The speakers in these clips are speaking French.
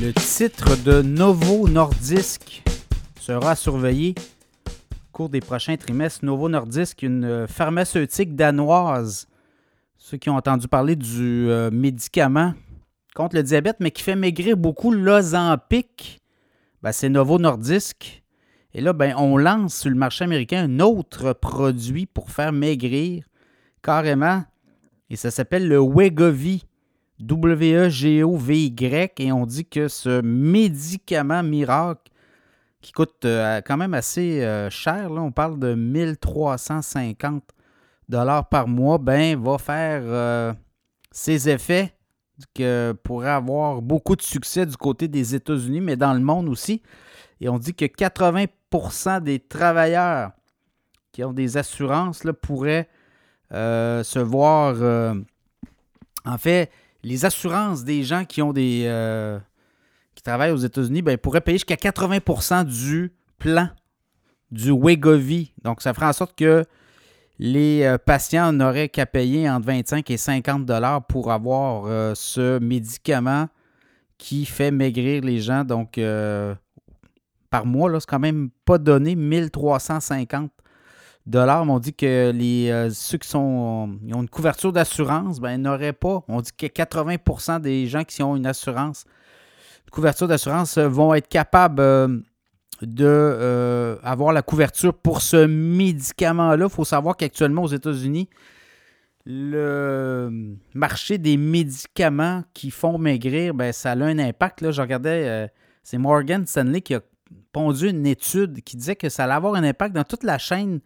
Le titre de Novo Nordisk sera surveillé au cours des prochains trimestres. Novo Nordisk, une pharmaceutique danoise. Ceux qui ont entendu parler du euh, médicament contre le diabète, mais qui fait maigrir beaucoup l'Ozempic, ben, c'est Novo Nordisk. Et là, ben, on lance sur le marché américain un autre produit pour faire maigrir carrément. Et ça s'appelle le Wegovy. W-E-G-O-V-Y. Et on dit que ce médicament miracle, qui coûte euh, quand même assez euh, cher, on parle de 1350 dollars par mois, ben, va faire euh, ses effets que pourrait avoir beaucoup de succès du côté des États-Unis, mais dans le monde aussi. Et on dit que 80% des travailleurs qui ont des assurances là, pourraient se voir. en fait, les assurances des gens qui ont des euh, qui travaillent aux États-Unis ben, pourraient payer jusqu'à 80% du plan du Wegovy. Donc, ça ferait en sorte que les euh, patients n'auraient qu'à payer entre 25 et 50 dollars pour avoir euh, ce médicament qui fait maigrir les gens. Donc, par mois, c'est quand même pas donné 1350 dollars, on dit que les, euh, ceux qui ont une couverture d'assurance, ben, n'auraient pas. On dit que 80% des gens qui ont une assurance, une couverture d'assurance, euh, vont être capables euh, de avoir la couverture pour ce médicament-là. Il faut savoir qu'actuellement aux États-Unis, le marché des médicaments qui font maigrir, ben, ça a un impact. Je regardais, c'est Morgan Stanley qui a pondu une étude qui disait que ça allait avoir un impact dans toute la chaîne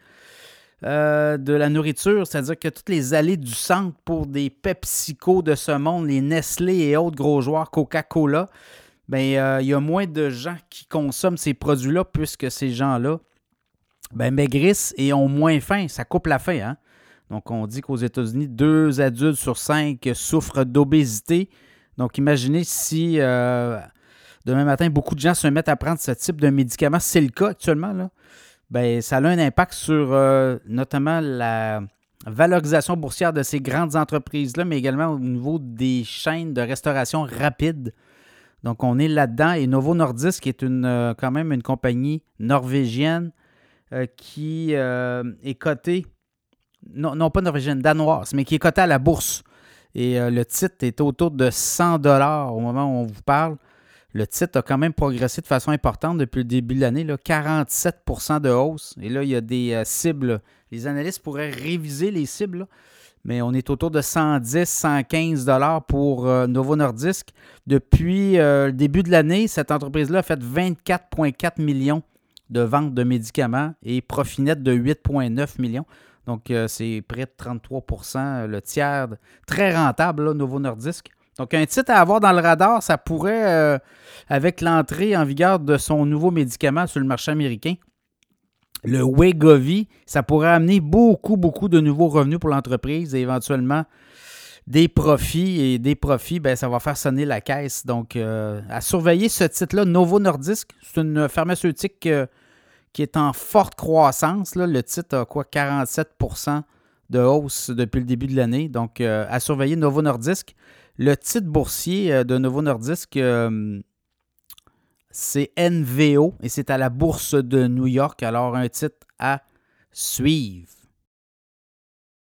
euh, de la nourriture, c'est-à-dire que toutes les allées du centre pour des PepsiCo de ce monde, les Nestlé et autres gros joueurs, Coca-Cola, ben, euh, il y a moins de gens qui consomment ces produits-là puisque ces gens-là ben, maigrissent et ont moins faim. Ça coupe la faim. Hein? Donc, on dit qu'aux États-Unis, deux adultes sur cinq souffrent d'obésité. Donc, imaginez si euh, demain matin, beaucoup de gens se mettent à prendre ce type de médicament. C'est le cas actuellement. Là ben, ça a un impact sur euh, notamment la valorisation boursière de ces grandes entreprises-là, mais également au niveau des chaînes de restauration rapide. Donc, on est là-dedans. Et Novo Nordisk, qui est une, euh, quand même une compagnie norvégienne euh, qui est cotée, non, pas norvégienne, danoise, mais qui est cotée à la bourse. Et le titre est autour de 100 dollars au moment où on vous parle. Le titre a quand même progressé de façon importante depuis le début de l'année, 47% de hausse. Et là, il y a des euh, cibles. Les analystes pourraient réviser les cibles, mais on est autour de 110, 115 dollars pour euh, Novo Nordisk. Depuis euh, le début de l'année, cette entreprise-là a fait 24,4 millions de ventes de médicaments et profit net de 8,9 millions. Donc, c'est près de 33% le tiers. Très rentable, Novo Nordisk. Donc, un titre à avoir dans le radar, ça pourrait, euh, avec l'entrée en vigueur de son nouveau médicament sur le marché américain, le Wegovy, ça pourrait amener beaucoup, beaucoup de nouveaux revenus pour l'entreprise et éventuellement des profits. Et des profits, ben, ça va faire sonner la caisse. Donc, euh, à surveiller ce titre-là, Novo Nordisk, c'est une pharmaceutique euh, qui est en forte croissance. Le titre a quoi? 47% de hausse depuis le début de l'année. Donc, à surveiller Novo Nordisk. Le titre boursier euh, de Novo Nordisk, euh, c'est NVO et c'est à la bourse de New York. Alors, un titre à suivre.